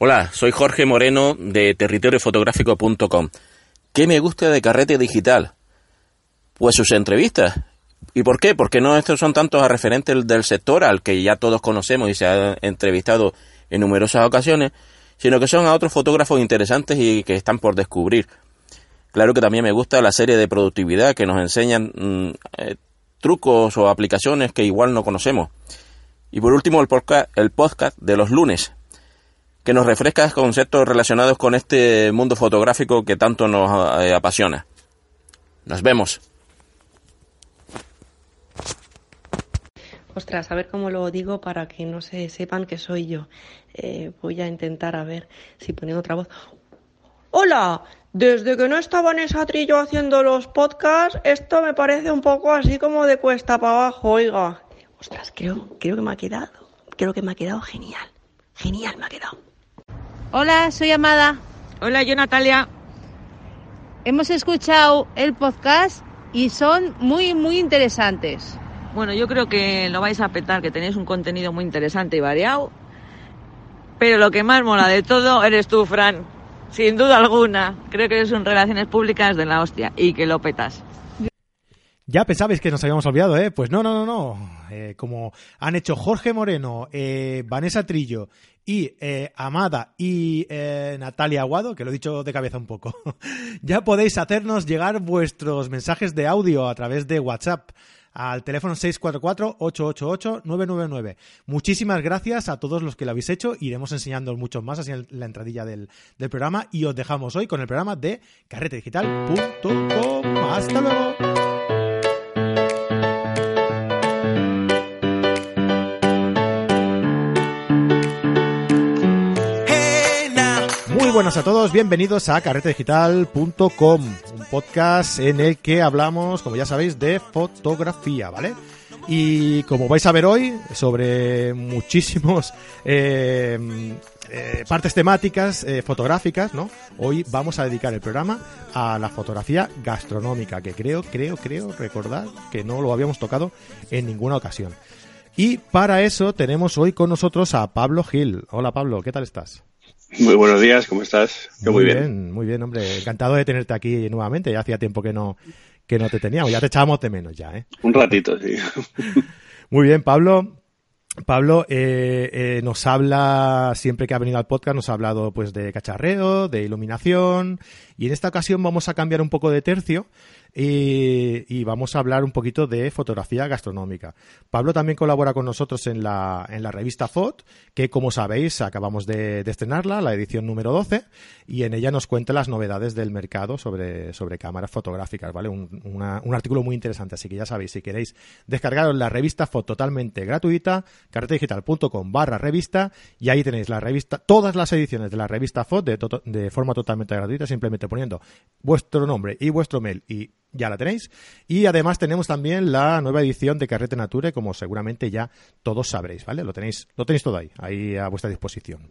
Hola, soy Jorge Moreno de territoriofotográfico.com. ¿Qué me gusta de Carrete Digital? Pues sus entrevistas. ¿Y por qué? Porque no estos son tantos a referentes del sector al que ya todos conocemos y se ha entrevistado en numerosas ocasiones, sino que son a otros fotógrafos interesantes y que están por descubrir. Claro que también me gusta la serie de productividad que nos enseñan mm, eh, trucos o aplicaciones que igual no conocemos. Y por último el podcast, el podcast de los lunes, que nos refresca conceptos relacionados con este mundo fotográfico que tanto nos eh, apasiona. Nos vemos. Ostras, a ver cómo lo digo para que no se sepan que soy yo. Eh, voy a intentar a ver si poniendo otra voz. Hola, desde que no estaba en esa trillo haciendo los podcasts, esto me parece un poco así como de cuesta para abajo, oiga. Ostras, creo, creo que me ha quedado, creo que me ha quedado genial. Genial me ha quedado. Hola, soy Amada. Hola, yo Natalia. Hemos escuchado el podcast y son muy, muy interesantes. Bueno, yo creo que lo vais a petar, que tenéis un contenido muy interesante y variado. Pero lo que más mola de todo eres tú, Fran. Sin duda alguna. Creo que eres un Relaciones Públicas de la hostia y que lo petas. Ya pensabais que nos habíamos olvidado, ¿eh? Pues no, no, no, no. Eh, como han hecho Jorge Moreno, eh, Vanessa Trillo y eh, Amada y Natalia Aguado, que lo he dicho de cabeza un poco, ya podéis hacernos llegar vuestros mensajes de audio a través de WhatsApp al teléfono 644-888-999. Muchísimas gracias a todos los que lo habéis hecho. Iremos enseñando muchos más así en la entradilla del, del programa y os dejamos hoy con el programa de carretedigital.com. Hasta luego. Muy buenas a todos, bienvenidos a carretedigital.com, un podcast en el que hablamos, como ya sabéis, de fotografía, ¿vale? Y como vais a ver hoy, sobre muchísimos eh, eh, partes temáticas eh, fotográficas, ¿no? Hoy vamos a dedicar el programa a la fotografía gastronómica, que creo, creo, creo recordar que no lo habíamos tocado en ninguna ocasión. Y para eso tenemos hoy con nosotros a Pablo Gil. Hola Pablo, ¿qué tal estás? Muy buenos días, ¿cómo estás? Yo muy, bien. Muy bien, hombre. Encantado de tenerte aquí nuevamente. Ya hacía tiempo que no, que no te teníamos. Ya te echábamos de menos ya, ¿eh? Un ratito, sí. muy bien, Pablo. Pablo eh, eh, nos habla, siempre que ha venido al podcast, nos ha hablado pues de cacharreo, de iluminación, y en esta ocasión vamos a cambiar un poco de tercio y, vamos a hablar un poquito de fotografía gastronómica. Pablo también colabora con nosotros en la, en la revista FOT, que como sabéis acabamos de, estrenarla, la edición número 12, y en ella nos cuenta las novedades del mercado sobre, sobre cámaras fotográficas, ¿vale? Un, artículo muy interesante, así que ya sabéis, si queréis descargaros la revista FOT totalmente gratuita, carretedigital.com barra revista, y ahí tenéis la revista, todas las ediciones de la revista FOT de, de forma totalmente gratuita, simplemente poniendo vuestro nombre y vuestro mail y ya la tenéis. Y además tenemos también la nueva edición de Carrete Nature, como seguramente ya todos sabréis, ¿vale? Lo tenéis, lo tenéis todo ahí, ahí a vuestra disposición.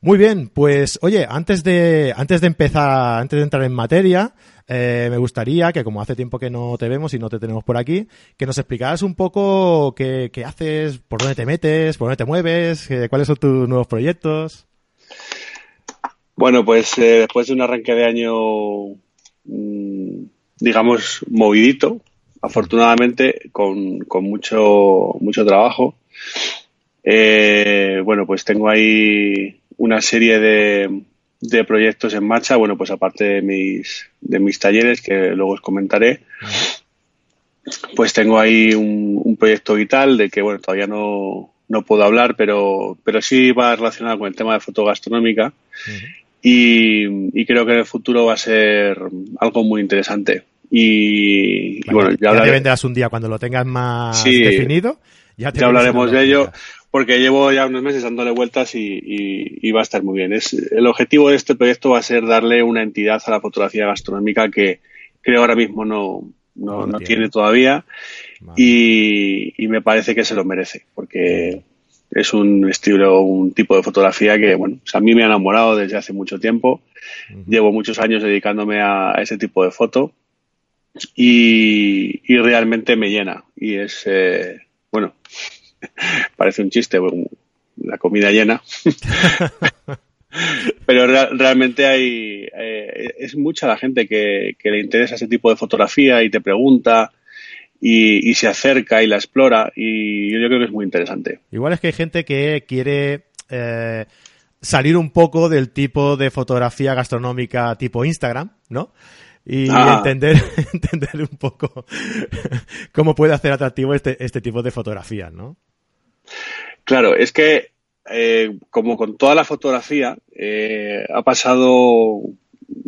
Muy bien, pues oye, antes de, antes de empezar, antes de entrar en materia, eh, me gustaría que como hace tiempo que no te vemos y no te tenemos por aquí, que nos explicaras un poco qué, haces, por dónde te metes, por dónde te mueves, eh, cuáles son tus nuevos proyectos. Bueno, pues eh, después de un arranque de año mmm, digamos, movidito, afortunadamente, con, con mucho, mucho trabajo. Eh, bueno, pues tengo ahí una serie de, de, proyectos en marcha, bueno, pues aparte de mis, de mis talleres, que luego os comentaré, pues tengo ahí un, un proyecto vital de que, bueno, todavía no, no puedo hablar, pero, pero sí va relacionado con el tema de fotogastronómica. Uh -huh. Y, y, creo que en el futuro va a ser algo muy interesante. Y, vale, y bueno, ya, ya te vendrás un día cuando lo tengas más sí, definido. Ya, ya hablaremos de ello, porque llevo ya unos meses dándole vueltas y, y, y, va a estar muy bien. Es, el objetivo de este proyecto va a ser darle una entidad a la fotografía gastronómica que creo ahora mismo no, no, no tiene. tiene. todavía vale. y, y me parece que se lo merece, porque es un estilo, un tipo de fotografía que, bueno, a mí me ha enamorado desde hace mucho tiempo. Uh -huh. Llevo muchos años dedicándome a, ese tipo de foto y, y realmente me llena. Y es, eh, bueno, parece un chiste, la comida llena. pero realmente hay eh, es mucha la gente que, le interesa ese tipo de fotografía y te pregunta y, se acerca y la explora y yo creo que es muy interesante. Igual es que hay gente que quiere eh, salir un poco del tipo de fotografía gastronómica tipo Instagram, ¿no? Y ah. entender, entender un poco cómo puede hacer atractivo este, este tipo de fotografías, ¿no? Claro, es que eh, como con toda la fotografía, eh, ha pasado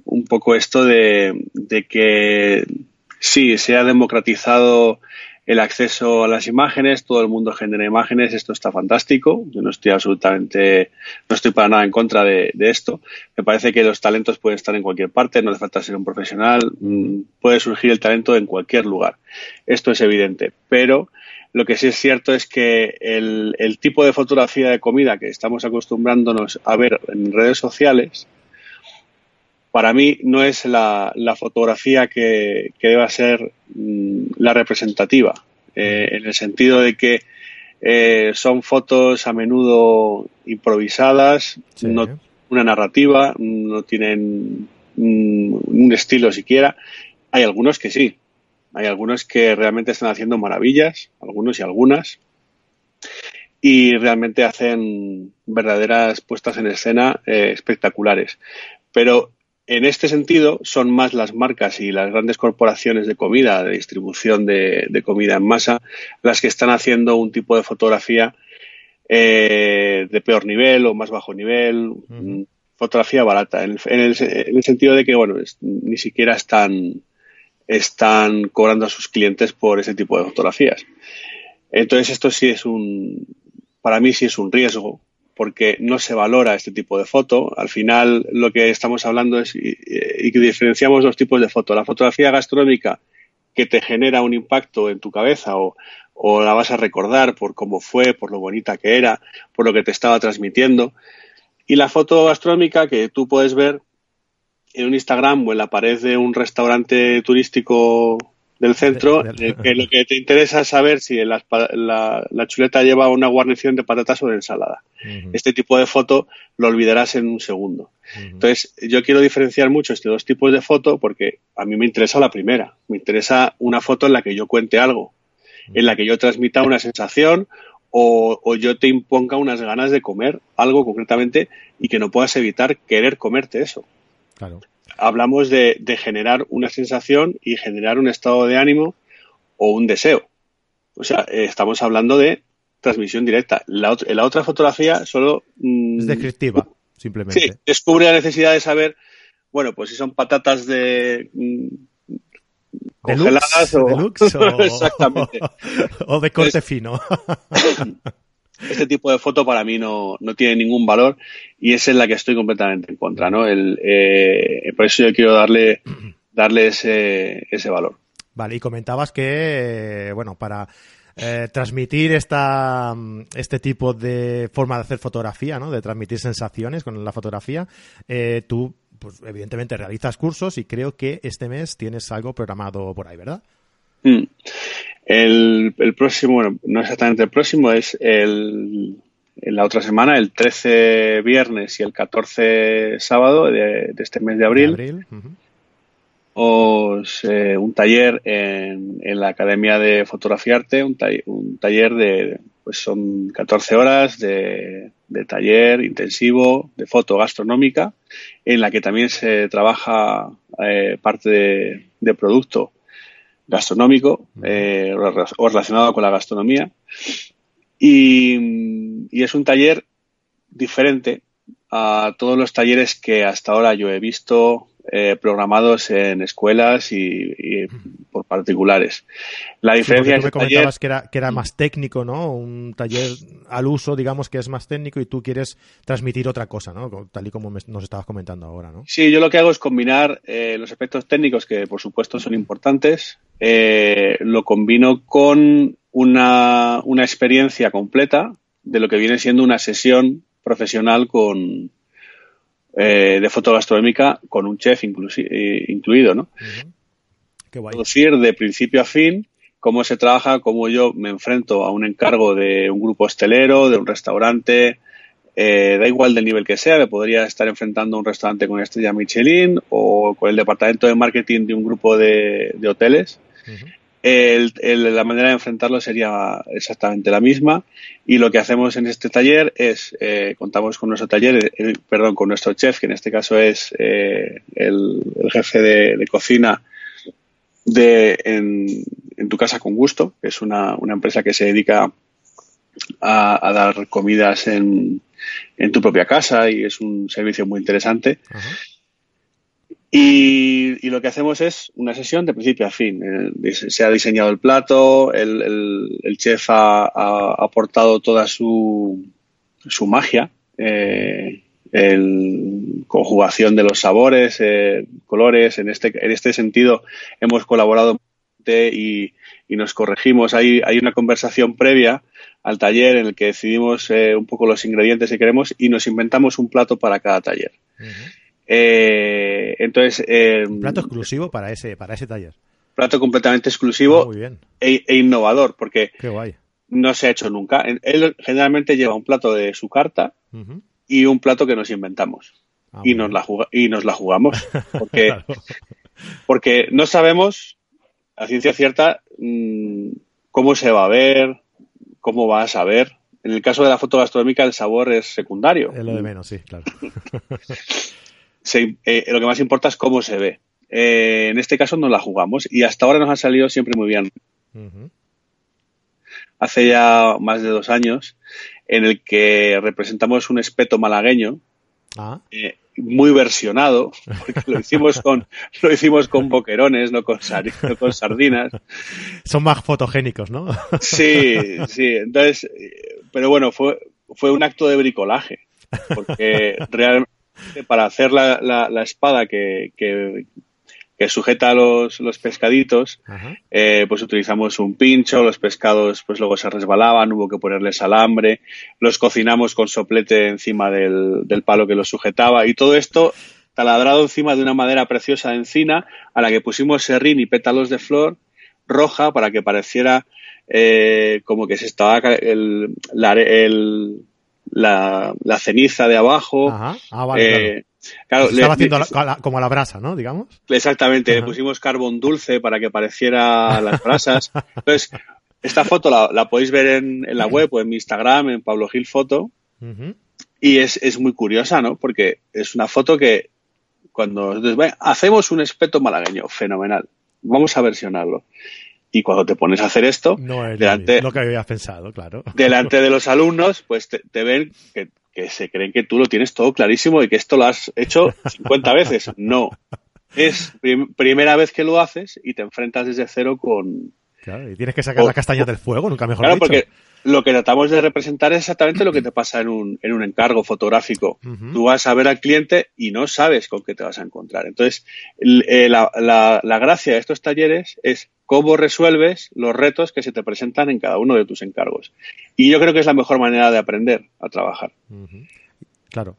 un poco esto de, que sí, se ha democratizado el acceso a las imágenes, todo el mundo genera imágenes, esto está fantástico, yo no estoy absolutamente, no estoy para nada en contra de, esto, me parece que los talentos pueden estar en cualquier parte, no hace falta ser un profesional, mm, puede surgir el talento en cualquier lugar, esto es evidente, pero lo que sí es cierto es que el, tipo de fotografía de comida que estamos acostumbrándonos a ver en redes sociales, para mí no es la, fotografía que, deba ser mm, la representativa, eh, en el sentido de que eh, son fotos a menudo improvisadas, no una narrativa, no tienen mm, un estilo siquiera. Hay algunos que sí, hay algunos que realmente están haciendo maravillas, algunos y algunas, y realmente hacen verdaderas puestas en escena eh, espectaculares. Pero en este sentido son más las marcas y las grandes corporaciones de comida, de distribución de, comida en masa, las que están haciendo un tipo de fotografía eh, de peor nivel o más bajo nivel, fotografía barata, en el, sentido de que, bueno, ni siquiera están están cobrando a sus clientes por ese tipo de fotografías. Entonces esto sí es un, para mí sí es un riesgo porque no se valora este tipo de foto. Al final lo que estamos hablando es y, que diferenciamos dos tipos de foto. La fotografía gastronómica que te genera un impacto en tu cabeza o, o la vas a recordar por cómo fue, por lo bonita que era, por lo que te estaba transmitiendo. Y la foto gastronómica que tú puedes ver en un Instagram o en la pared de un restaurante turístico del centro, eh, que lo que te interesa es saber si la, chuleta lleva una guarnición de patatas o de ensalada. Este tipo de foto lo olvidarás en un segundo. Entonces, yo quiero diferenciar mucho estos dos tipos de foto porque a mí me interesa la primera. Me interesa una foto en la que yo cuente algo, en la que yo transmita una sensación o, o, yo te imponga unas ganas de comer algo concretamente y que no puedas evitar querer comerte eso. Hablamos de, generar una sensación y generar un estado de ánimo o un deseo. O sea, eh, estamos hablando de transmisión directa. La, otra fotografía solo... Mm, es descriptiva, simplemente. Sí, descubre la necesidad de saber, bueno, pues si son patatas de... Mm, congeladas o... Exactamente. o de corte fino. este tipo de foto para mí no, no, tiene ningún valor y es en la que estoy completamente en contra, ¿no? El, eh, por eso yo quiero darle, darle ese, ese valor. Vale, y comentabas que, bueno, para eh, transmitir esta, este tipo de forma de hacer fotografía, ¿no? De transmitir sensaciones con la fotografía, eh, tú, pues evidentemente realizas cursos y creo que este mes tienes algo programado por ahí, ¿verdad? Mm. El, próximo, bueno, no exactamente el próximo, es el, en la otra semana, el 13 viernes y el 14 sábado de, este mes de abril. os, eh, un taller en, en, la Academia de Fotografía Arte, un, un, taller de, pues son 14 horas de, de, taller intensivo de foto gastronómica, en la que también se trabaja eh, parte de, de producto gastronómico eh, o relacionado con la gastronomía. Y, es un taller diferente a todos los talleres que hasta ahora yo he visto eh, programados en escuelas y, por particulares. La diferencia tú me comentabas que, era, que era más técnico, ¿no? Un taller al uso, digamos, que es más técnico y tú quieres transmitir otra cosa, ¿no? Tal y como nos estabas comentando ahora, ¿no? Sí, yo lo que hago es combinar eh, los aspectos técnicos, que por supuesto son importantes, eh, lo combino con una, una experiencia completa de lo que viene siendo una sesión profesional con, eh, de foto gastronómica con un chef eh, incluido, ¿no? Producir de principio a fin cómo se trabaja, cómo yo me enfrento a un encargo de un grupo hostelero, de un restaurante, eh, da igual del nivel que sea, le podría estar enfrentando a un restaurante con estrella Michelin o con el departamento de marketing de un grupo de, hoteles. La manera de enfrentarlo sería exactamente la misma y lo que hacemos en este taller es eh, contamos con nuestro taller perdón con nuestro chef que en este caso es eh, el, jefe de, cocina de en, tu casa con gusto que es una, una empresa que se dedica a dar comidas en, en tu propia casa y es un servicio muy interesante. Y, lo que hacemos es una sesión de principio a fin. Eh, se ha diseñado el plato, el, chef ha, aportado toda su, magia, eh, el, conjugación de los sabores, eh, colores. En este, en este sentido hemos colaborado y, y nos corregimos. Hay, hay una conversación previa al taller en el que decidimos eh, un poco los ingredientes que queremos y nos inventamos un plato para cada taller. Eh, entonces, eh, un plato exclusivo para ese para ese taller. Plato completamente exclusivo ah, e, e, innovador porque no se ha hecho nunca. Él generalmente lleva un plato de su carta y un plato que nos inventamos ah, y nos la y nos la jugamos porque porque no sabemos a ciencia cierta mm, cómo se va a ver, cómo va a saber. En el caso de la foto gastronómica, el sabor es secundario. Es lo de menos, sí, claro. Eh, lo que más importa es cómo se ve. Eh, en este caso nos la jugamos y hasta ahora nos ha salido siempre muy bien. Hace ya más de dos años en el que representamos un espeto malagueño ah. eh, muy versionado, porque lo hicimos con, lo hicimos con boquerones, no con, con sardinas. Son más fotogénicos, ¿no? Sí, sí. Entonces, pero bueno, fue, fue un acto de bricolaje, porque realmente para hacer la, la, espada que, que, que sujeta los, los pescaditos, eh, pues utilizamos un pincho, los pescados pues luego se resbalaban, hubo que ponerles alambre, los cocinamos con soplete encima del, del palo que los sujetaba y todo esto taladrado encima de una madera preciosa de encina a la que pusimos serrín y pétalos de flor roja para que pareciera eh, como que se estaba el, la, la, ceniza de abajo. Ah, eh, Claro, estaba haciendo como a la brasa, ¿no? Digamos. Exactamente, le pusimos carbón dulce para que pareciera las brasas. Entonces, esta foto la, podéis ver en, la web o en mi Instagram, en Pablo Gil Foto. Y es, es, muy curiosa, ¿no? Porque es una foto que cuando hacemos un espeto malagueño, fenomenal. Vamos a versionarlo. Y cuando te pones a hacer esto, no es delante, lo que habías pensado, claro. Delante de los alumnos, pues te, te ven que que se creen que tú lo tienes todo clarísimo y que esto lo has hecho 50 veces. No. Es primera vez que lo haces y te enfrentas desde cero con... Claro, y tienes que sacar la castaña del fuego, nunca mejor claro, porque lo que tratamos de representar es exactamente lo que te pasa en un, en un encargo fotográfico. Tú vas a ver al cliente y no sabes con qué te vas a encontrar. Entonces, eh, la, la, la gracia de estos talleres es cómo resuelves los retos que se te presentan en cada uno de tus encargos. Y yo creo que es la mejor manera de aprender a trabajar. Claro.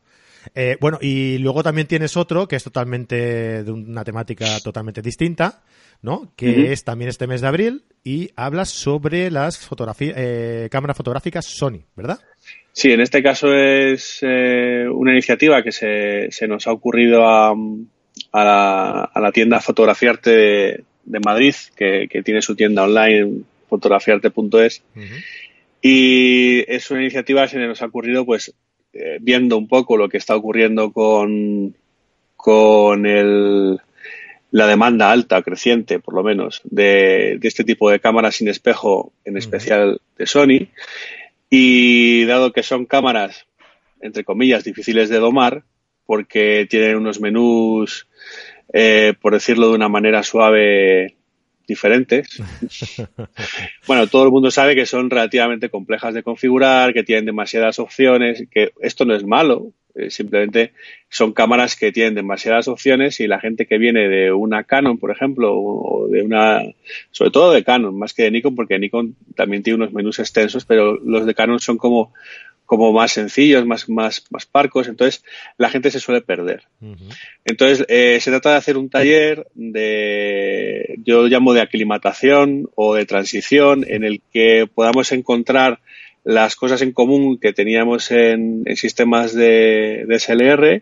Eh, bueno, y luego también tienes otro que es totalmente de una temática totalmente distinta, ¿no? Que es también este mes de abril y hablas sobre las fotografías, eh, cámaras fotográficas Sony, ¿verdad? Sí, en este caso es eh, una iniciativa que se, se, nos ha ocurrido a, a, la, a la tienda Fotografiarte de Madrid, que, tiene su tienda online, fotografiarte.es. Y es una iniciativa que se nos ha ocurrido, pues, eh, viendo un poco lo que está ocurriendo con, con el, la demanda alta, creciente, por lo menos, de, este tipo de cámaras sin espejo, en especial de Sony. Y dado que son cámaras, entre comillas, difíciles de domar, porque tienen unos menús eh, por decirlo de una manera suave, diferentes. bueno, todo el mundo sabe que son relativamente complejas de configurar, que tienen demasiadas opciones, que esto no es malo, eh, simplemente son cámaras que tienen demasiadas opciones y la gente que viene de una Canon, por ejemplo, o de una, sobre todo de Canon, más que de Nikon, porque Nikon también tiene unos menús extensos, pero los de Canon son como como más sencillos, más, más, más parcos, entonces la gente se suele perder. Entonces eh, se trata de hacer un taller de, yo llamo de aclimatación o de transición, en el que podamos encontrar las cosas en común que teníamos en, sistemas de, de, SLR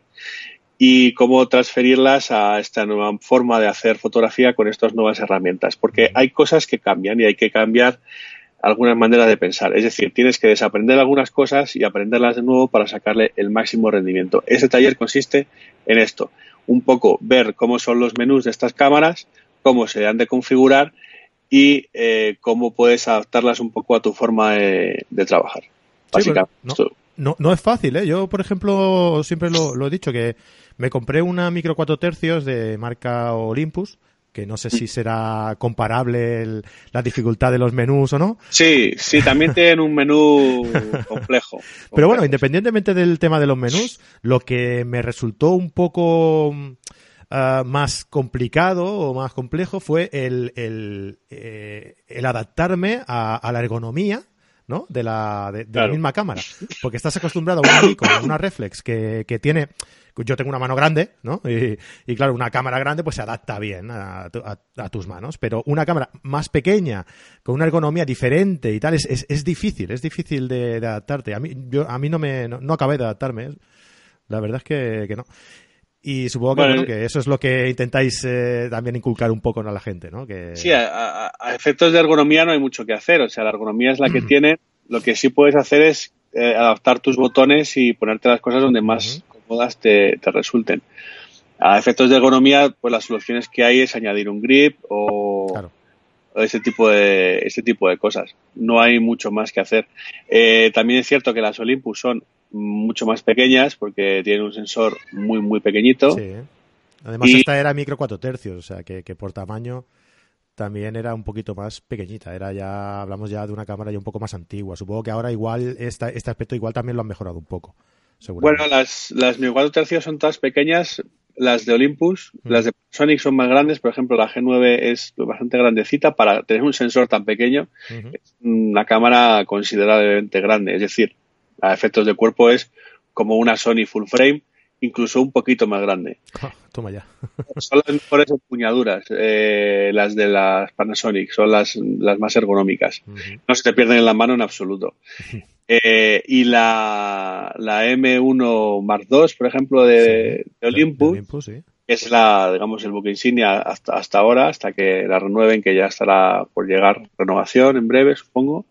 y cómo transferirlas a esta nueva forma de hacer fotografía con estas nuevas herramientas. Porque hay cosas que cambian y hay que cambiar algunas maneras de pensar. Es decir, tienes que desaprender algunas cosas y aprenderlas de nuevo para sacarle el máximo rendimiento. Ese taller consiste en esto. Un poco ver cómo son los menús de estas cámaras, cómo se han de configurar y eh, cómo puedes adaptarlas un poco a tu forma de, trabajar. Básicamente. no, no, es fácil, ¿eh? Yo, por ejemplo, siempre lo, he dicho, que me compré una micro 4 tercios de marca Olympus, que no sé si será comparable la dificultad de los menús o no. Sí, sí, también tienen un menú complejo. Pero bueno, independientemente del tema de los menús, lo que me resultó un poco Ah, más complicado o más complejo fue el, el, eh, el adaptarme a, la ergonomía ¿no? de, la, de, la misma cámara. Porque estás acostumbrado a una Nikon, a una reflex que, que tiene yo tengo una mano grande, ¿no? Y, y, claro, una cámara grande pues se adapta bien a, a, tus manos, pero una cámara más pequeña, con una ergonomía diferente y tal, es, es, es difícil, es difícil de, de, adaptarte. A mí, yo, a mí no me, no, no acabé de adaptarme, la verdad es que, que no. Y supongo que, eso es lo que intentáis eh, también inculcar un poco a la gente, ¿no? Que... Sí, a, efectos de ergonomía no hay mucho que hacer. O sea, la ergonomía es la que tiene. Lo que sí puedes hacer es eh, adaptar tus botones y ponerte las cosas donde más cómodas te, resulten. A efectos de ergonomía, pues las soluciones que hay es añadir un grip o, ese tipo de ese tipo de cosas. No hay mucho más que hacer. Eh, también es cierto que las Olympus son mucho más pequeñas porque tienen un sensor muy, muy pequeñito. Sí. Además, esta era micro 4 tercios, o sea que, por tamaño también era un poquito más pequeñita. Era ya, hablamos ya de una cámara ya un poco más antigua. Supongo que ahora igual esta, este aspecto igual también lo han mejorado un poco. Bueno, las, las micro 4 tercios son todas pequeñas. Las de Olympus, mm. las de Sonic son más grandes. Por ejemplo, la G9 es bastante grandecita para tener un sensor tan pequeño. Es una cámara considerablemente grande. Es decir, a efectos de cuerpo es como una Sony full frame, incluso un poquito más grande. Ah, toma ya. son las mejores empuñaduras, eh, las de las Panasonic, son las, las más ergonómicas. No se te pierden en la mano en absoluto. Eh, y la, la M1 Mark II, por ejemplo, de, Olympus, es la, digamos, el buque insignia hasta, hasta ahora, hasta que la renueven, que ya estará por llegar renovación en breve, supongo.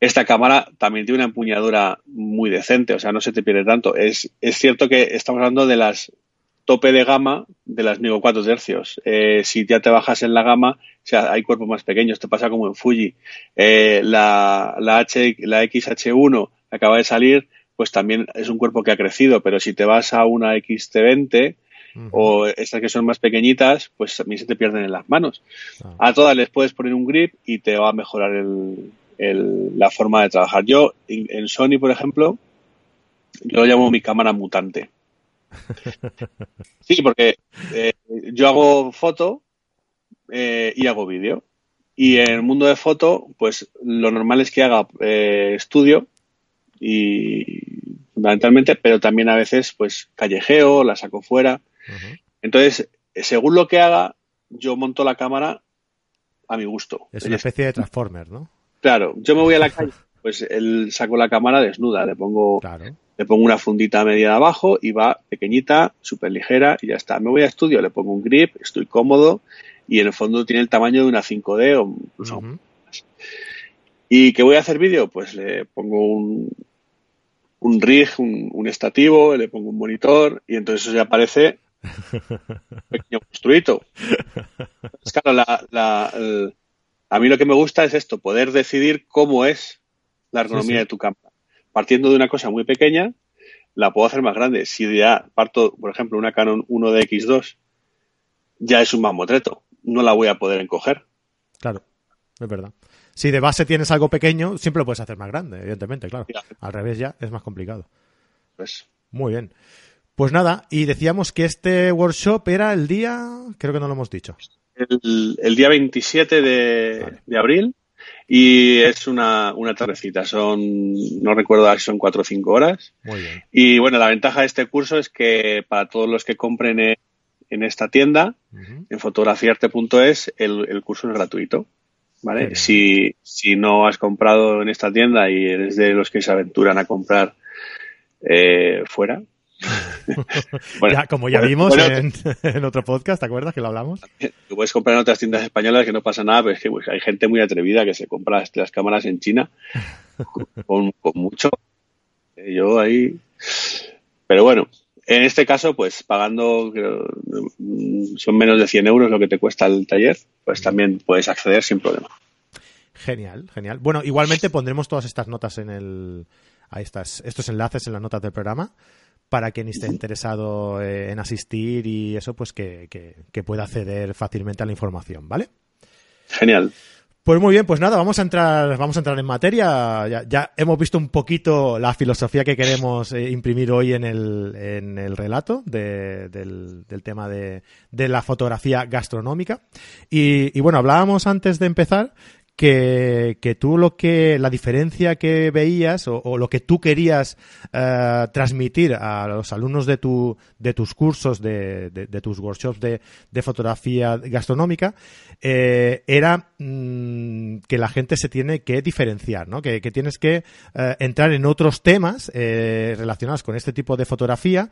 Esta cámara también tiene una empuñadura muy decente, o sea, no se te pierde tanto. Es, es cierto que estamos hablando de las tope de gama de las Migo 4 tercios. Eh, si ya te bajas en la gama, o sea, hay cuerpos más pequeños, te pasa como en Fuji. Eh, la, la, H, la XH1 que acaba de salir, pues también es un cuerpo que ha crecido, pero si te vas a una XT20 o estas que son más pequeñitas, pues también se te pierden en las manos. Ah. A todas les puedes poner un grip y te va a mejorar el, la forma de trabajar. Yo, en Sony, por ejemplo, yo lo llamo mi cámara mutante. Sí, porque eh, yo hago foto eh, y hago vídeo. Y en el mundo de foto, pues lo normal es que haga eh, estudio y fundamentalmente, pero también a veces pues callejeo, la saco fuera. Entonces, según lo que haga, yo monto la cámara a mi gusto. Es una especie de transformer, ¿no? Claro, yo me voy a la calle, pues él saco la cámara desnuda, le pongo, le pongo una fundita media de abajo y va pequeñita, súper ligera y ya está. Me voy a estudio, le pongo un grip, estoy cómodo y en el fondo tiene el tamaño de una 5D o incluso ¿Y qué voy a hacer vídeo? Pues le pongo un, un rig, un, estativo, le pongo un monitor y entonces eso ya aparece pequeño construito. Pues claro, la, la, a mí lo que me gusta es esto, poder decidir cómo es la ergonomía de tu cámara. Partiendo de una cosa muy pequeña, la puedo hacer más grande. Si ya parto, por ejemplo, una Canon 1DX2, ya es un mamotreto. No la voy a poder encoger. Claro, es verdad. Si de base tienes algo pequeño, siempre lo puedes hacer más grande, evidentemente, claro. Al revés ya es más complicado. Pues. Muy bien. Pues nada, y decíamos que este workshop era el día, creo que no lo hemos dicho el, día 27 de, abril y es una, una tardecita. Son, no recuerdo son cuatro o cinco horas. Muy bien. Y bueno, la ventaja de este curso es que para todos los que compren en, esta tienda, en fotografiarte.es, el, el curso es gratuito. ¿vale? Si, si no has comprado en esta tienda y eres de los que se aventuran a comprar eh, fuera. ya, como ya vimos en, otro podcast, ¿te acuerdas que lo hablamos? Tú puedes comprar en otras tiendas españolas que no pasa nada, pero es que pues, hay gente muy atrevida que se compra las cámaras en China con, con mucho. Yo ahí. Pero bueno, en este caso, pues pagando son menos de 100 euros lo que te cuesta el taller, pues también puedes acceder sin problema. Genial, genial. Bueno, igualmente pondremos todas estas notas en el, a estas, estos enlaces en las notas del programa para quien esté interesado eh, en asistir y eso, pues que, que pueda acceder fácilmente a la información, ¿vale? Genial. Pues muy bien, pues nada, vamos a entrar, vamos a entrar en materia. Ya, hemos visto un poquito la filosofía que queremos eh, imprimir hoy en el, en el relato del, del, tema de, de, la fotografía gastronómica. Y, y bueno, hablábamos antes de empezar que, que, tú lo que, la diferencia que veías o, lo que tú querías eh, transmitir a los alumnos de, tu, de tus cursos, de, de, tus workshops de, de fotografía gastronómica, eh, era mm, que la gente se tiene que diferenciar, ¿no? Que, que tienes que eh, entrar en otros temas relacionados con este tipo de fotografía,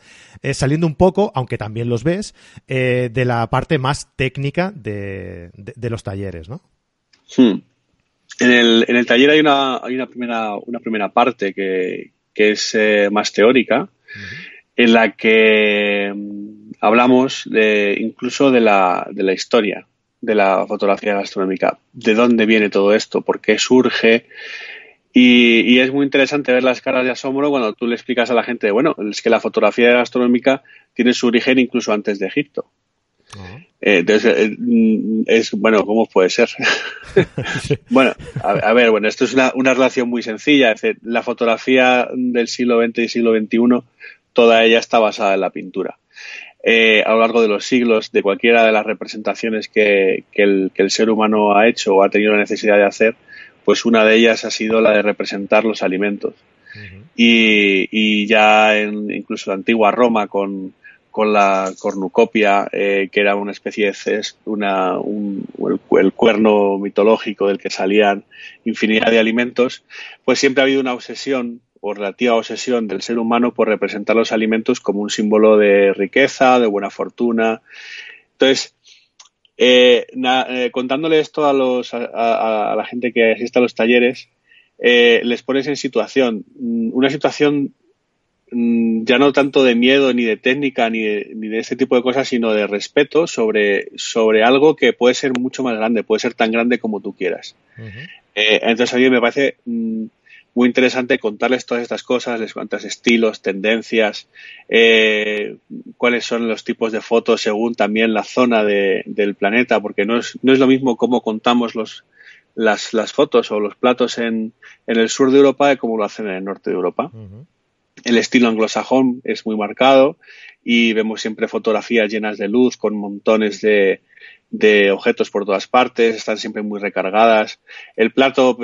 saliendo un poco, aunque también los ves, de la parte más técnica de, de, los talleres, ¿no? Hmm. En el, en el taller hay una, hay una, primera, una primera parte que, que es eh, más teórica, en la que mm, hablamos de, incluso de la, de la historia de la fotografía gastronómica, de dónde viene todo esto, por qué surge. Y, y, es muy interesante ver las caras de asombro cuando tú le explicas a la gente, bueno, es que la fotografía gastronómica tiene su origen incluso antes de Egipto. Eh, entonces, eh, mm, es, bueno, ¿cómo puede ser? bueno, a, ver, bueno, esto es una, una relación muy sencilla. Es decir, la fotografía del siglo XX y siglo XXI, toda ella está basada en la pintura. Eh, a lo largo de los siglos, de cualquiera de las representaciones que, que, el, que el ser humano ha hecho o ha tenido la necesidad de hacer, pues una de ellas ha sido la de representar los alimentos. y, y, ya en incluso la antigua Roma con, con la cornucopia, eh, que era una especie de una, un, el, cuerno mitológico del que salían infinidad de alimentos, pues siempre ha habido una obsesión o relativa obsesión del ser humano por representar los alimentos como un símbolo de riqueza, de buena fortuna. Entonces, eh, eh, contándole esto a, los, a, la gente que asiste a los talleres, les pones en situación, una situación Mm, ya no tanto de miedo ni de técnica ni de, ni de ese tipo de cosas, sino de respeto sobre, sobre algo que puede ser mucho más grande, puede ser tan grande como tú quieras. eh, entonces a mí me parece mm, muy interesante contarles todas estas cosas, les cuentas estilos, tendencias, eh, cuáles son los tipos de fotos según también la zona de, del planeta, porque no es, no es lo mismo cómo contamos los, las, las fotos o los platos en, en el sur de Europa como lo hacen en el norte de Europa. El estilo anglosajón es muy marcado y vemos siempre fotografías llenas de luz con montones de, de objetos por todas partes, están siempre muy recargadas. El plato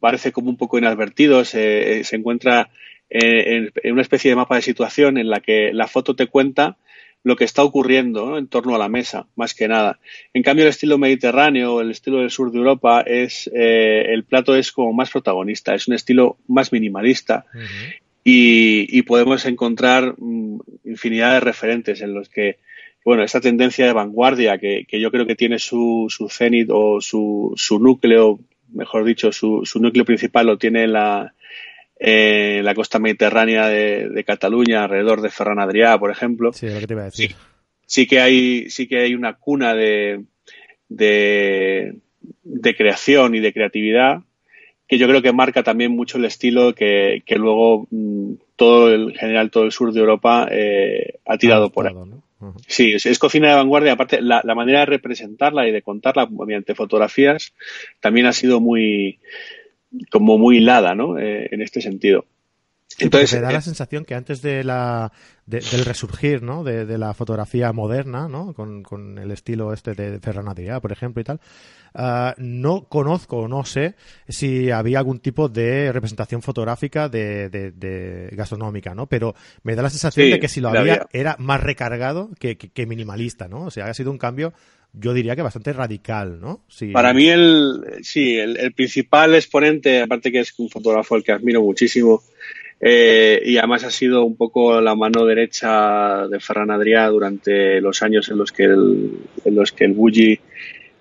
parece como un poco inadvertido, se, se encuentra en, en, una especie de mapa de situación en la que la foto te cuenta lo que está ocurriendo en torno a la mesa, más que nada. En cambio, el estilo mediterráneo, el estilo del sur de Europa, es eh, el plato es como más protagonista, es un estilo más minimalista. y, y, podemos encontrar mm, infinidad de referentes en los que, bueno, esta tendencia de vanguardia que, que yo creo que tiene su, su cenit o su, su núcleo, mejor dicho, su, su núcleo principal lo tiene en la, en la costa mediterránea de, de, Cataluña, alrededor de Ferran Adrià, por ejemplo. Sí, lo que te iba a decir. Sí, sí que hay, sí que hay una cuna de, de, de, creación y de creatividad que yo creo que marca también mucho el estilo que, que luego mm, todo el en general todo el sur de Europa eh, ha tirado ah, por ahí. ¿no? Uh -huh. Sí, es, es, cocina de vanguardia. Aparte, la, la, manera de representarla y de contarla mediante fotografías también ha sido muy, como muy hilada, ¿no? Eh, en este sentido. Entonces, me da la eh, sensación que antes de la, del resurgir, ¿no? De, la fotografía moderna, ¿no? Con, con, el estilo este de Ferran Adrià, por ejemplo, y tal. Uh, no conozco o no sé si había algún tipo de representación fotográfica de, de, gastronómica, ¿no? Pero me da la sensación de que si lo había, era más recargado que, que, minimalista, ¿no? O sea, ha sido un cambio yo diría que bastante radical, ¿no? Para mí el, sí, el, el, principal exponente, aparte que es un fotógrafo al que admiro muchísimo, eh, y además ha sido un poco la mano derecha de Ferran Adrià durante los años en los que el, en los que el Bulli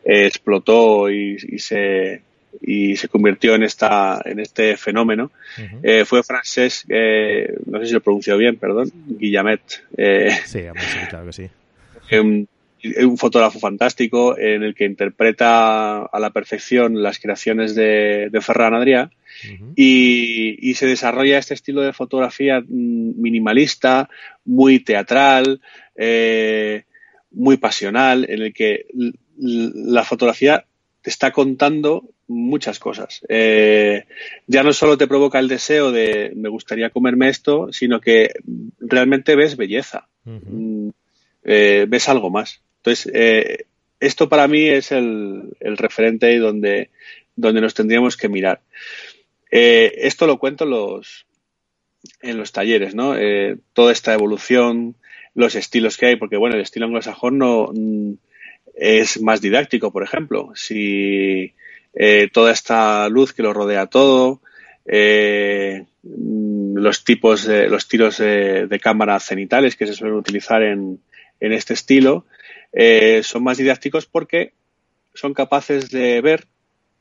explotó y, se y se convirtió en esta en este fenómeno. Eh, fue francés eh, no sé si lo pronuncio bien perdón Guillamet sí, claro que sí un, fotógrafo fantástico en el que interpreta a la perfección las creaciones de, de Ferran Adrià y, se desarrolla este estilo de fotografía mm, minimalista, muy teatral, eh, muy pasional, en el que la fotografía te está contando muchas cosas. Eh, ya no solo te provoca el deseo de me gustaría comerme esto, sino que realmente ves belleza, mm, eh, ves algo más. Entonces, esto para mí es el, referente donde, donde nos tendríamos que mirar. Eh, esto lo cuento en los, en los talleres, ¿no? Eh, toda esta evolución, los estilos que hay, porque bueno, el estilo anglosajón no mm, es más didáctico, por ejemplo. Si eh, toda esta luz que lo rodea todo, mm, los tipos, los tiros de, cámara cenitales que se suelen utilizar en, en este estilo, son más didácticos porque son capaces de ver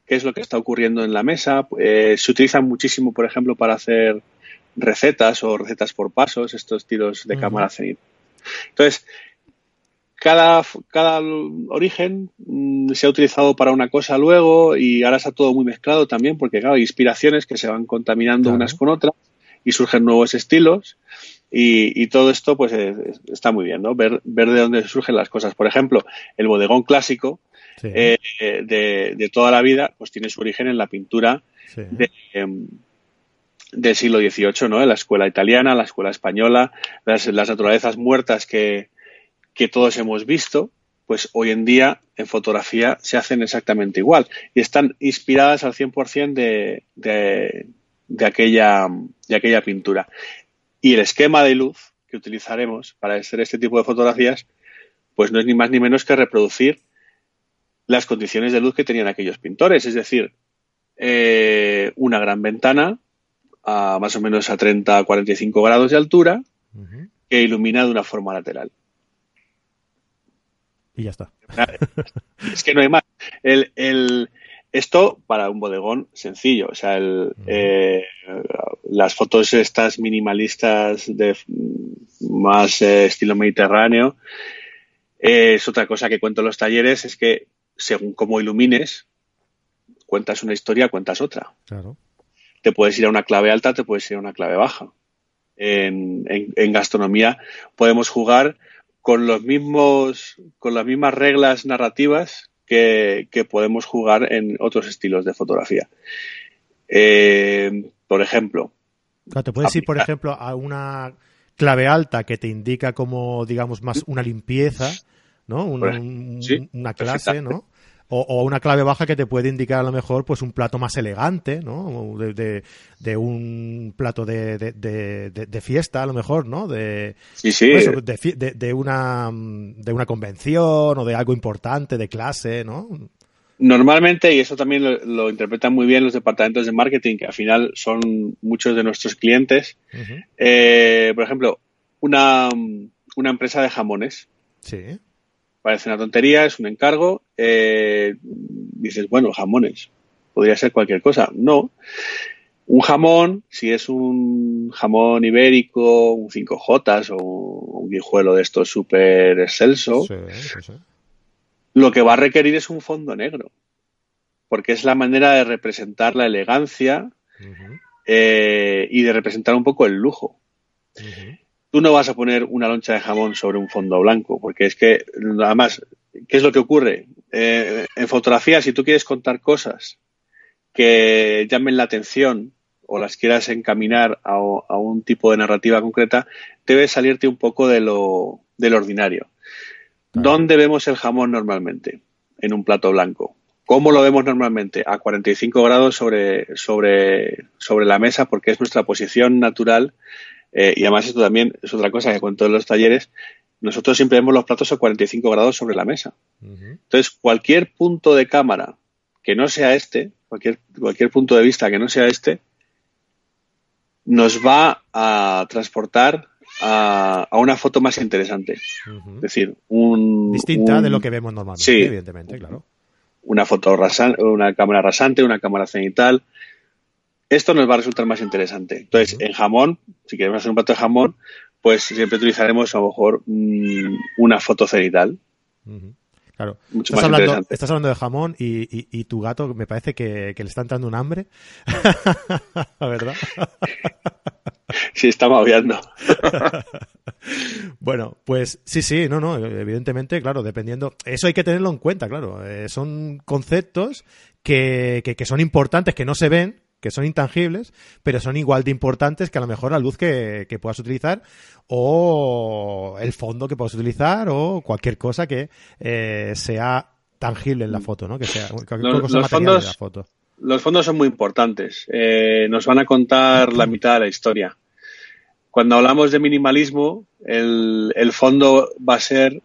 qué es lo que está ocurriendo en la mesa. Eh, se utilizan muchísimo, por ejemplo, para hacer recetas o recetas por pasos, estos tiros de cámara cenit. Entonces, cada, cada origen mm, se ha utilizado para una cosa luego y ahora está todo muy mezclado también porque, claro, hay inspiraciones que se van contaminando unas con otras y surgen nuevos estilos y, todo esto pues está muy bien, ¿no? Ver, ver de dónde surgen las cosas. Por ejemplo, el bodegón clásico eh, de, toda la vida, pues tiene su origen en la pintura em, del siglo XVIII, ¿no? En la escuela italiana, la escuela española, las, naturalezas muertas que, todos hemos visto, pues hoy en día en fotografía se hacen exactamente igual y están inspiradas al 100% de, de, de, aquella, de aquella pintura. Y el esquema de luz que utilizaremos para hacer este tipo de fotografías, pues no es ni más ni menos que reproducir las condiciones de luz que tenían aquellos pintores, es decir, eh, una gran ventana a más o menos a 30 45 grados de altura que ilumina de una forma lateral. Y ya está. Es que no hay más. El, esto para un bodegón sencillo, o sea, eh, las fotos estas minimalistas de más eh, estilo mediterráneo es otra cosa que cuento en los talleres, es que según cómo ilumines, cuentas una historia, cuentas otra. Claro. Te puedes ir a una clave alta, te puedes ir a una clave baja. En, gastronomía podemos jugar con los mismos, con las mismas reglas narrativas que, podemos jugar en otros estilos de fotografía. Eh, por ejemplo. te puedes ir, por ejemplo, a una clave alta que te indica como, digamos, más una limpieza ¿no? una clase, ¿no? O, una clave baja que te puede indicar a lo mejor pues un plato más elegante, ¿no? De, de, un plato de, de, fiesta a lo mejor, ¿no? De, sí, sí. de, una, de una convención o de algo importante, de clase, ¿no? Normalmente, y eso también lo, interpretan muy bien los departamentos de marketing, que al final son muchos de nuestros clientes. Eh, por ejemplo, una, una empresa de jamones. Sí Parece una tontería, es un encargo. Eh, dices, bueno, jamones, podría ser cualquier cosa. No. Un jamón, si es un jamón ibérico, un 5J o un guijuelo de estos súper excelso, lo que va a requerir es un fondo negro. Porque es la manera de representar la elegancia eh, y de representar un poco el lujo tú no vas a poner una loncha de jamón sobre un fondo blanco, porque es que, además, ¿qué es lo que ocurre? Eh, en fotografía, si tú quieres contar cosas que llamen la atención o las quieras encaminar a, un tipo de narrativa concreta, debes salirte un poco de lo, del ordinario. ¿Dónde vemos el jamón normalmente? En un plato blanco. ¿Cómo lo vemos normalmente? A 45 grados sobre, sobre, sobre la mesa porque es nuestra posición natural eh, y además esto también es otra cosa que cuento en los talleres. Nosotros siempre vemos los platos a 45 grados sobre la mesa. Entonces, cualquier punto de cámara que no sea este, cualquier, cualquier punto de vista que no sea este, nos va a transportar a, una foto más interesante. Es decir, un... Distinta de lo que vemos normalmente, evidentemente, claro. Una foto rasante, una cámara rasante, una cámara cenital. Esto nos va a resultar más interesante. Entonces, en jamón, si queremos hacer un plato de jamón, pues siempre utilizaremos a lo mejor mm, una foto cenital. Claro. estás, hablando, estás hablando de jamón y, tu gato me parece que, le está entrando un hambre. ¿Verdad? sí, está maulando. bueno, pues sí, sí, no, no, evidentemente, claro, dependiendo. Eso hay que tenerlo en cuenta, claro. Eh, son conceptos que, que, son importantes, que no se ven, que son intangibles, pero son igual de importantes que a lo mejor la luz que, puedas utilizar o el fondo que puedas utilizar o cualquier cosa que eh, sea tangible en la foto, ¿no? Que sea cualquier los, cosa fondos, la foto. Los fondos son muy importantes. Eh, nos van a contar la mitad de la historia. Cuando hablamos de minimalismo, el, el fondo va a ser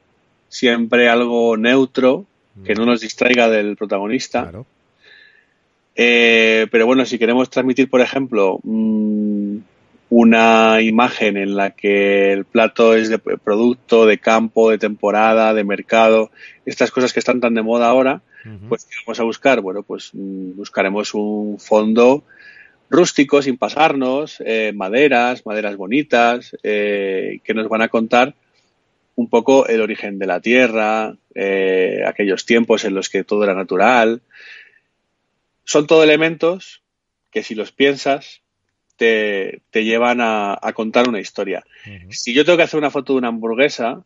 siempre algo neutro, que no nos distraiga del protagonista. Claro eh, pero bueno, si queremos transmitir, por ejemplo, mm, una imagen en la que el plato es de producto, de campo, de temporada, de mercado, estas cosas que están tan de moda ahora, pues ¿qué vamos a buscar? Bueno, pues mm, buscaremos un fondo rústico, sin pasarnos, eh, maderas, maderas bonitas, eh, que nos van a contar un poco el origen de la tierra, aquellos tiempos en los que todo era natural, son todo elementos que si los piensas te, llevan a, contar una historia. Si yo tengo que hacer una foto de una hamburguesa,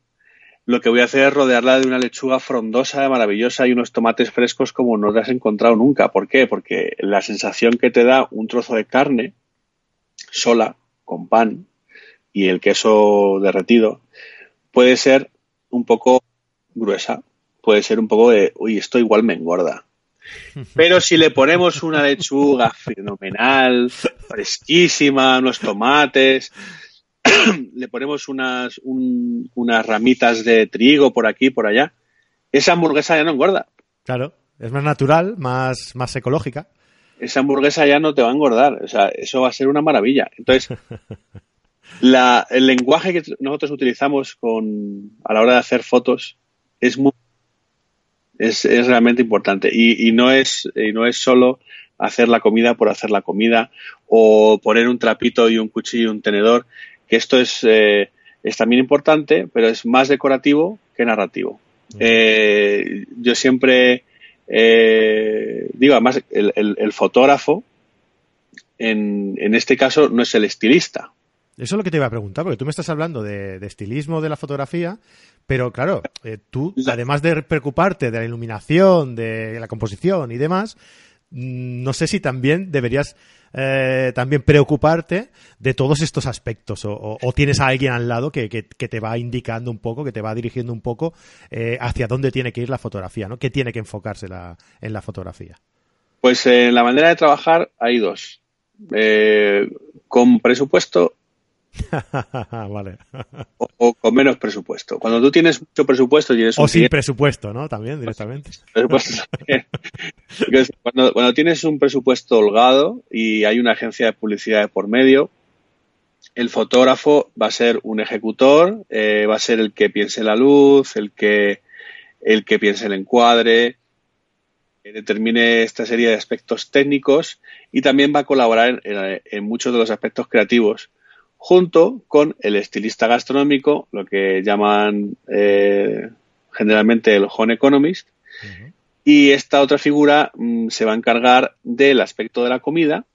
lo que voy a hacer es rodearla de una lechuga frondosa, maravillosa y unos tomates frescos como no te has encontrado nunca. ¿Por qué? Porque la sensación que te da un trozo de carne sola, con pan y el queso derretido, puede ser un poco gruesa, puede ser un poco de, uy, esto igual me engorda. Pero si le ponemos una lechuga fenomenal, fresquísima, unos tomates, le ponemos unas, unas ramitas de trigo por aquí, por allá, esa hamburguesa ya no engorda. Claro, es más natural, más, más ecológica. Esa hamburguesa ya no te va a engordar, o sea, eso va a ser una maravilla. Entonces, el lenguaje que nosotros utilizamos con, a la hora de hacer fotos es muy es, es realmente importante. Y, y, no es, y no es solo hacer la comida por hacer la comida o poner un trapito y un cuchillo y un tenedor, que esto es, eh, es también importante, pero es más decorativo que narrativo. Eh, yo siempre eh, digo, además, el, el, el fotógrafo, en, en, este caso, no es el estilista. Eso es lo que te iba a preguntar, porque tú me estás hablando de, de estilismo de la fotografía, pero claro, eh, tú, además de preocuparte de la iluminación, de la composición y demás, mm, no sé si también deberías eh, también preocuparte de todos estos aspectos o, tienes a alguien al lado que, que, te va indicando un poco, que te va dirigiendo un poco eh, hacia dónde tiene que ir la fotografía, ¿no? ¿Qué tiene que enfocarse la, en la fotografía? Pues en la manera de trabajar hay dos. con presupuesto vale. o, con menos presupuesto. Cuando tú tienes mucho presupuesto tienes O sin presupuesto, ¿no? También, directamente. cuando, cuando tienes un presupuesto holgado y hay una agencia de publicidad de por medio, el fotógrafo va a ser un ejecutor, eh, va a ser el que piense la luz, el que, el que piense el encuadre, determine esta serie de aspectos técnicos y también va a colaborar en muchos de los aspectos creativos junto con el estilista gastronómico, lo que llaman eh, generalmente el home economist, y esta otra figura mm, se va a encargar del aspecto de la comida.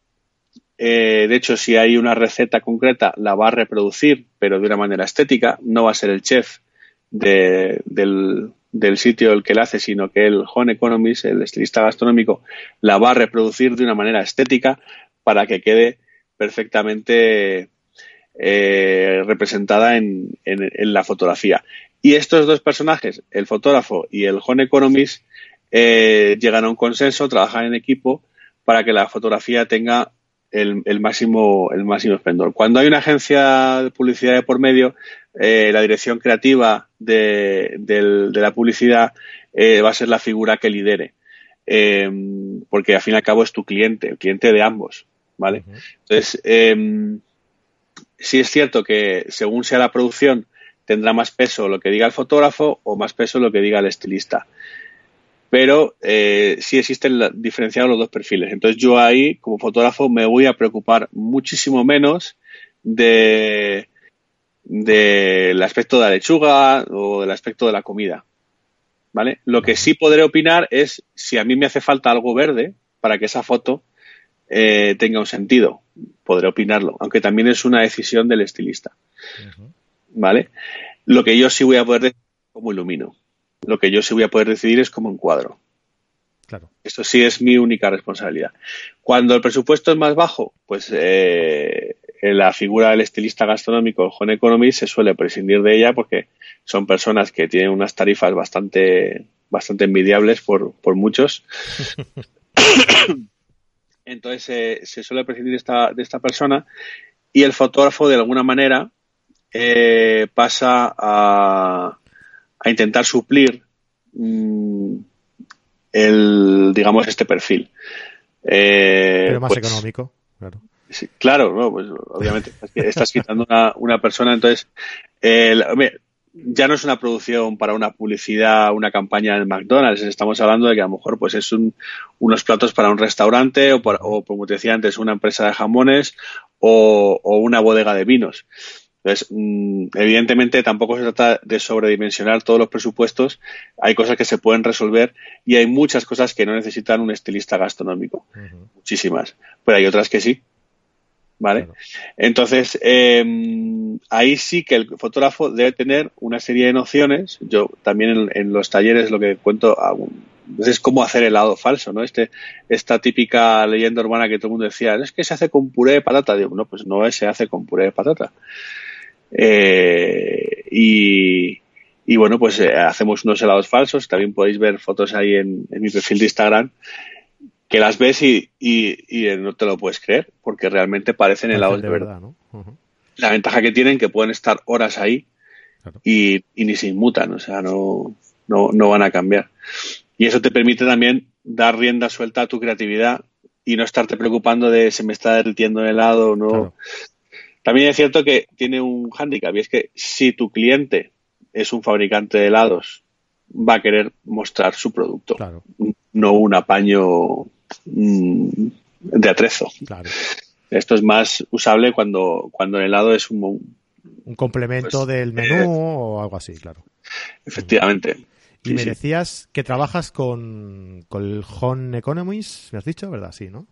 Eh, de hecho, si hay una receta concreta, la va a reproducir, pero de una manera estética. No va a ser el chef del, del sitio el que la hace, sino que el home economist, el estilista gastronómico, la va a reproducir de una manera estética para que quede perfectamente eh, representada en, la fotografía. Y estos dos personajes, el fotógrafo y el Home Economist, eh, llegan a un consenso, trabajan en equipo para que la fotografía tenga el, máximo el máximo esplendor. Cuando hay una agencia de publicidad de por medio, eh, la dirección creativa de, la publicidad va a ser la figura que lidere. porque al fin y al cabo es tu cliente, el cliente de ambos. ¿Vale? Entonces, sí es cierto que según sea la producción tendrá más peso lo que diga el fotógrafo o más peso lo que diga el estilista. Pero eh, sí existen diferenciados los dos perfiles. Entonces yo ahí, como fotógrafo, me voy a preocupar muchísimo menos de del aspecto de la lechuga o del aspecto de la comida. ¿Vale? Lo que sí podré opinar es si a mí me hace falta algo verde para que esa foto eh, tenga un sentido. Podré opinarlo, aunque también es una decisión del estilista. ¿Vale? Lo que yo sí voy a poder decidir es cómo ilumino. Lo que yo sí voy a poder decidir es cómo encuadro. Claro. Esto sí es mi única responsabilidad. Cuando el presupuesto es más bajo, pues eh, la figura del estilista gastronómico, el Home Economy, se suele prescindir de ella porque son personas que tienen unas tarifas bastante, bastante envidiables por, por muchos. Entonces se suele prescindir esta, de esta persona y el fotógrafo de alguna manera eh, pasa a, a, intentar suplir mm, el, digamos, este perfil. Eh, Pero más pues económico, claro. claro, no, pues obviamente estás quitando una, una persona, entonces, el, ya no es una producción para una publicidad, una campaña en McDonald's. Estamos hablando de que a lo mejor pues es unos platos para un restaurante o, como te decía antes, una empresa de jamones o, una bodega de vinos. Entonces, mm, evidentemente tampoco se trata de sobredimensionar todos los presupuestos. Hay cosas que se pueden resolver y hay muchas cosas que no necesitan un estilista gastronómico. Muchísimas. Pero hay otras que sí. ¿Vale? Entonces, em, ahí sí que el fotógrafo debe tener una serie de nociones. Yo también en, los talleres lo que cuento es cómo hacer helado falso, ¿no? Este, esta típica leyenda urbana que todo el mundo decía, es que se hace con puré de patata. Digo, no, pues no se hace con puré de patata. Eh, y, y bueno, pues eh, hacemos unos helados falsos. También podéis ver fotos ahí en, en mi perfil de Instagram que las ves y, no te lo puedes creer, porque realmente parecen helados de, verdad. La ventaja que tienen que pueden estar horas ahí y, ni se inmutan, o sea, no, no, van a cambiar. Y eso te permite también dar rienda suelta a tu creatividad y no estarte preocupando de se me está derritiendo el helado o no. También es cierto que tiene un hándicap y es que si tu cliente es un fabricante de helados, va a querer mostrar su producto, no un apaño de atrezo. Esto es más usable cuando, cuando el helado es un, un complemento pues, del menú eh, o algo así, claro. Efectivamente. Y me decías que trabajas con, con el Home Economies, me has dicho, ¿verdad? Sí, ¿no?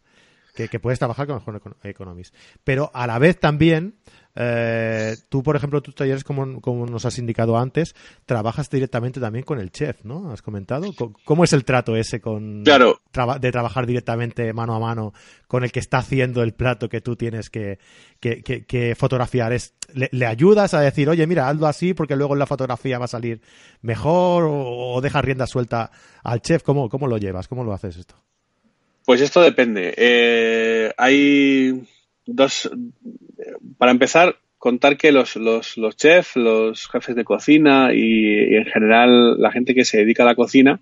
Que, que puedes trabajar con el Home Economies. Pero a la vez también eh, tú, por ejemplo, tus talleres, como, nos has indicado antes, trabajas directamente también con el chef, ¿no? ¿Has comentado? ¿Cómo es el trato ese con claro. de trabajar directamente mano a mano con el que está haciendo el plato que tú tienes que, que, fotografiar? ¿Es, le, ayudas a decir, oye, mira, hazlo así porque luego en la fotografía va a salir mejor o, dejas rienda suelta al chef? ¿Cómo, ¿Cómo lo llevas? ¿Cómo lo haces esto? Pues esto depende. Eh, hay dos, para empezar, contar que los, los, los chefs, los jefes de cocina y, en general la gente que se dedica a la cocina,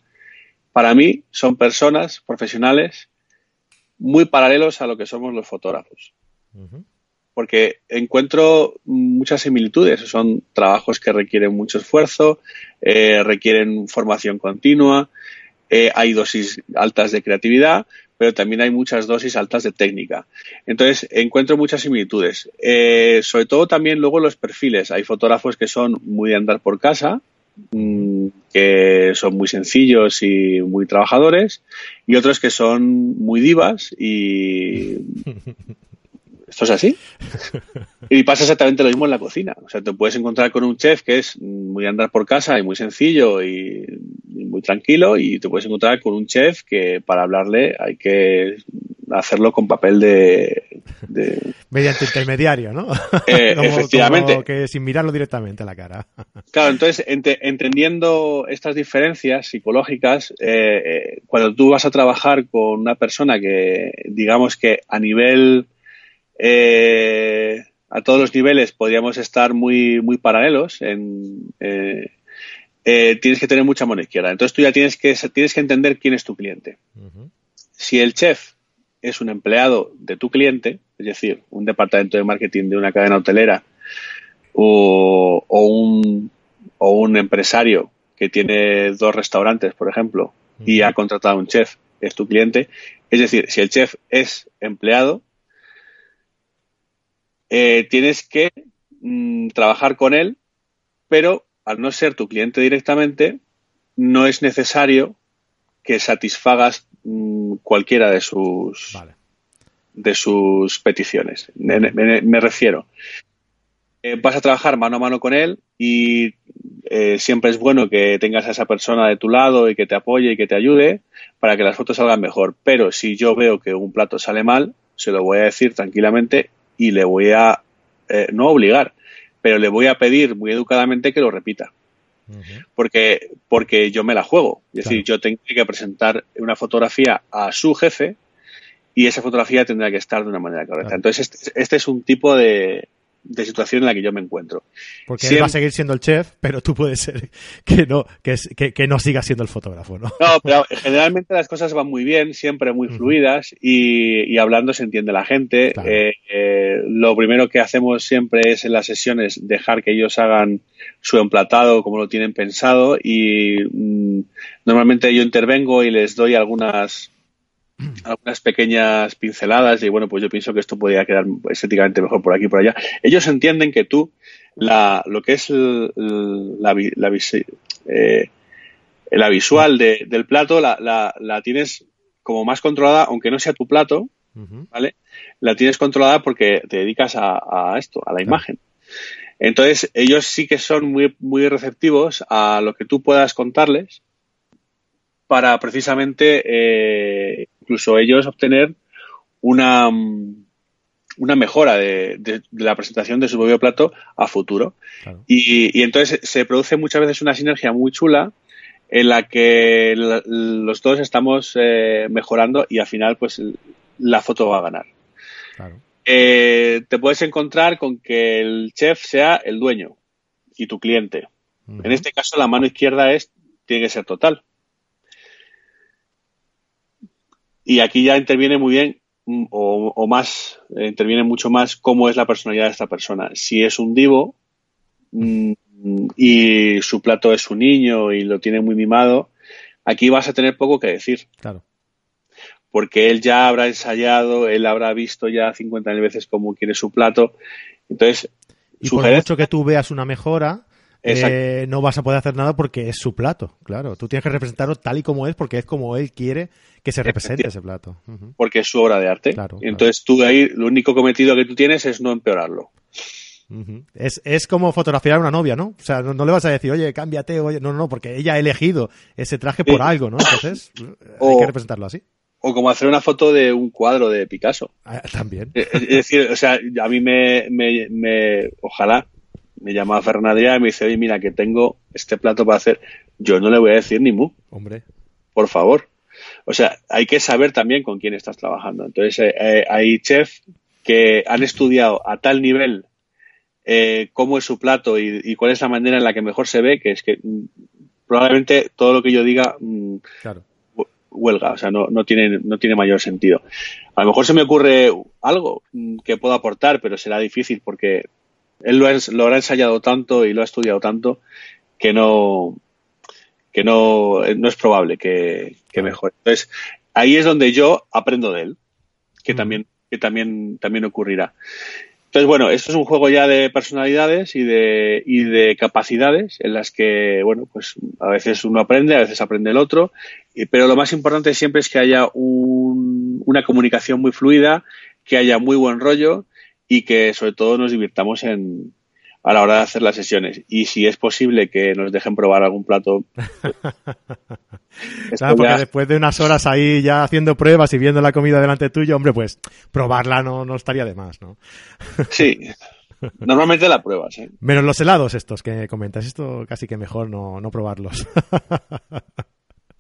para mí son personas profesionales muy paralelos a lo que somos los fotógrafos. Porque encuentro muchas similitudes. Son trabajos que requieren mucho esfuerzo, eh, requieren formación continua, eh, hay dosis altas de creatividad, pero también hay muchas dosis altas de técnica. Entonces, encuentro muchas similitudes. Eh, sobre todo también luego los perfiles. Hay fotógrafos que son muy de andar por casa, mm, que son muy sencillos y muy trabajadores, y otros que son muy divas y esto es así. Y pasa exactamente lo mismo en la cocina. O sea, te puedes encontrar con un chef que es muy andar por casa y muy sencillo y, muy tranquilo y te puedes encontrar con un chef que para hablarle hay que hacerlo con papel de Mediante intermediario, ¿no? Eh, efectivamente. que sin mirarlo directamente a la cara. claro, entonces, entendiendo estas diferencias psicológicas, eh, eh, cuando tú vas a trabajar con una persona que, digamos que a nivel a todos los niveles podríamos estar muy, muy paralelos en, tienes que tener mucha mano izquierda. Entonces tú ya tienes que, tienes que entender quién es tu cliente. Si el chef es un empleado de tu cliente, es decir, un departamento de marketing de una cadena hotelera o, un, o un empresario que tiene dos restaurantes, por ejemplo, y ha contratado a un chef, es tu cliente. Es decir, si el chef es empleado, eh, tienes que mm, trabajar con él, pero al no ser tu cliente directamente, no es necesario que satisfagas mm, cualquiera de sus de sus peticiones. Me, refiero. Eh, vas a trabajar mano a mano con él y eh, siempre es bueno que tengas a esa persona de tu lado y que te apoye y que te ayude para que las fotos salgan mejor. Pero si yo veo que un plato sale mal, se lo voy a decir tranquilamente y le voy a, eh, no obligar, pero le voy a pedir muy educadamente que lo repita porque, porque yo me la juego. Es decir, yo tengo que presentar una fotografía a su jefe y esa fotografía tendrá que estar de una manera correcta. Entonces, este, este, es un tipo de, de situación en la que yo me encuentro. Porque él va a seguir siendo el chef, pero tú puedes ser que no, que, que, no sigas siendo el fotógrafo, ¿no? No, pero generalmente las cosas van muy bien, siempre muy fluidas y, y hablando se entiende la gente. Eh, eh, lo primero que hacemos siempre es en las sesiones dejar que ellos hagan su emplatado como lo tienen pensado y mm, normalmente yo intervengo y les doy algunas algunas pequeñas pinceladas y bueno, pues yo pienso que esto podría quedar estéticamente mejor por aquí y por allá. Ellos entienden que tú, la, lo que es la, la, eh, la visual del plato la, la, tienes como más controlada, aunque no sea tu plato, ¿vale? La tienes controlada porque te dedicas a, esto, a la imagen. Entonces, ellos sí que son muy, muy receptivos a lo que tú puedas contarles para precisamente eh, incluso ellos obtener una, una mejora de, la presentación de su propio plato a futuro. Y, entonces se produce muchas veces una sinergia muy chula en la que los dos estamos eh, mejorando y al final pues la foto va a ganar. Eh, te puedes encontrar con que el chef sea el dueño y tu cliente. En este caso la mano izquierda es tiene que ser total. Y aquí ya interviene muy bien mm, o, más, eh, interviene mucho más cómo es la personalidad de esta persona. Si es un divo mm, y su plato es un niño y lo tiene muy mimado, aquí vas a tener poco que decir. Claro. Porque él ya habrá ensayado, él habrá visto ya 50.000 veces cómo quiere su plato. Entonces, y por mucho que tú veas una mejora, eh, no vas a poder hacer nada porque es su plato, claro. Tú tienes que representarlo tal y como es porque es como él quiere que se represente ese plato. Porque es su obra de arte. Claro, Entonces tú ahí, lo único cometido que tú tienes es no empeorarlo. es, es, como fotografiar a una novia, ¿no? O sea, no, le vas a decir, oye, cámbiate, oye, no, no, porque ella ha elegido ese traje por algo, ¿no? Entonces, hay que representarlo así. O como hacer una foto de un cuadro de Picasso. Ah, también. Es decir, o sea, a mí me, me, me ojalá me llama Fernandía y me dice, oye, mira, que tengo este plato para hacer. Yo no le voy a decir ni mu. Hombre. Por favor. O sea, hay que saber también con quién estás trabajando. Entonces, eh, eh, hay chefs que han estudiado a tal nivel eh, cómo es su plato y, cuál es la manera en la que mejor se ve, que es que mm, probablemente todo lo que yo diga mm, huelga, o sea, no, no, tiene, no tiene mayor sentido. A lo mejor se me ocurre algo mm, que pueda aportar, pero será difícil porque él lo, habrá ensayado tanto y lo ha estudiado tanto que no, que no, no es probable que, mejore. Entonces, ahí es donde yo aprendo de él, que también, que también, también ocurrirá. Entonces, bueno, esto es un juego ya de personalidades y de, y de capacidades en las que, bueno, pues a veces uno aprende, a veces aprende el otro, pero lo más importante siempre es que haya una comunicación muy fluida, que haya muy buen rollo y que sobre todo nos divirtamos en a la hora de hacer las sesiones. Y si es posible que nos dejen probar algún plato. claro, porque después de unas horas ahí ya haciendo pruebas y viendo la comida delante tuyo, hombre, pues probarla no, no estaría de más, ¿no? sí. Normalmente la pruebas, ¿eh? Menos los helados estos que comentas. Esto casi que mejor no, no probarlos.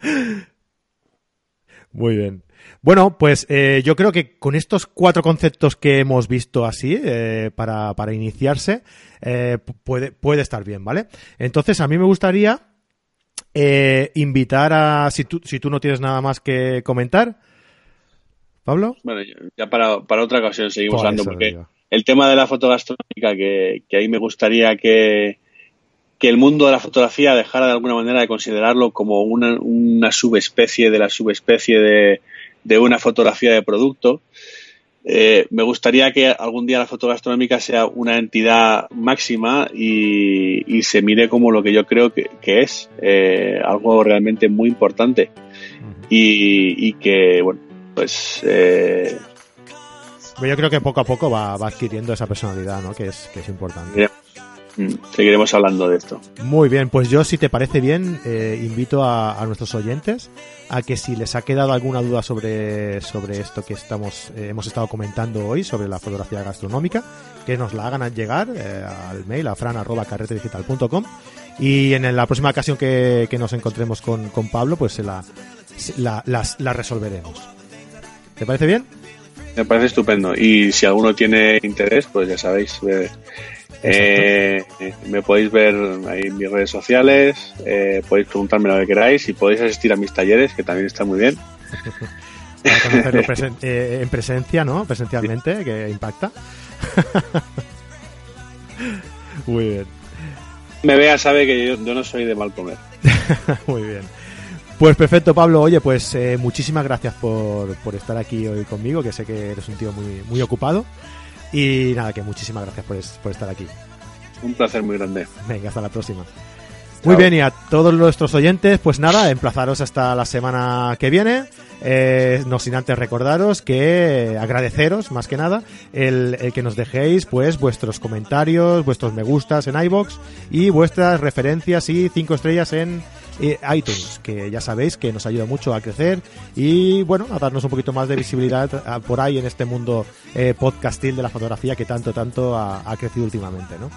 Muy bien. Bueno, pues eh, yo creo que con estos cuatro conceptos que hemos visto así, eh, para, para, iniciarse, eh, puede, puede estar bien, ¿vale? Entonces, a mí me gustaría invitar a, si tú, si tú no tienes nada más que comentar, Pablo. Bueno, ya para, para otra ocasión seguimos hablando, porque el tema de la fotogastronómica, que, que ahí me gustaría que, que el mundo de la fotografía dejara de alguna manera de considerarlo como una, una subespecie de la subespecie de, de una fotografía de producto. Eh, me gustaría que algún día la fotogastronómica sea una entidad máxima y, se mire como lo que yo creo que, es, eh, algo realmente muy importante. Y, que, bueno, pues... Eh, yo creo que poco a poco va, adquiriendo esa personalidad, ¿no? Que es, que es importante. Seguiremos hablando de esto. Muy bien, pues yo si te parece bien, eh, invito a, nuestros oyentes a que si les ha quedado alguna duda sobre, sobre esto que estamos eh, hemos estado comentando hoy, sobre la fotografía gastronómica, que nos la hagan llegar eh, al mail a fran.carretedigital.com y en la próxima ocasión que, nos encontremos con, Pablo, pues se la, la, la resolveremos. ¿Te parece bien? Me parece estupendo. Y si alguno tiene interés, pues ya sabéis, eh, me podéis ver ahí en mis redes sociales, eh, podéis preguntarme lo que queráis y podéis asistir a mis talleres, que también está muy bien. Eh, en presencia, ¿no? Presencialmente, que impacta. muy bien. Me vea, sabe que yo, no soy de mal comer. muy bien. Pues perfecto, Pablo. Oye, pues muchísimas gracias por, por, estar aquí hoy conmigo, que sé que eres un tío muy, muy ocupado. Y nada, que muchísimas gracias por, estar aquí. Un placer muy grande. Venga, hasta la próxima. Muy bien, y a todos nuestros oyentes, pues nada, emplazaros hasta la semana que viene. Eh, no sin antes recordaros que agradeceros, más que nada, el, que nos dejéis pues vuestros comentarios, vuestros me gustas en iBox y vuestras referencias y cinco estrellas en iTunes, que ya sabéis que nos ayuda mucho a crecer y bueno, a darnos un poquito más de visibilidad por ahí en este mundo eh, podcastil de la fotografía que tanto, tanto ha, ha crecido últimamente, ¿no?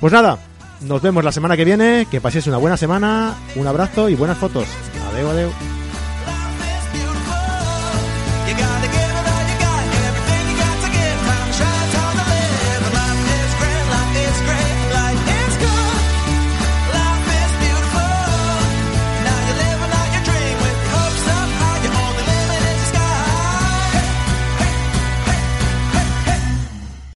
Pues nada, nos vemos la semana que viene, que paséis una buena semana, un abrazo y buenas fotos. Adeu, adeu.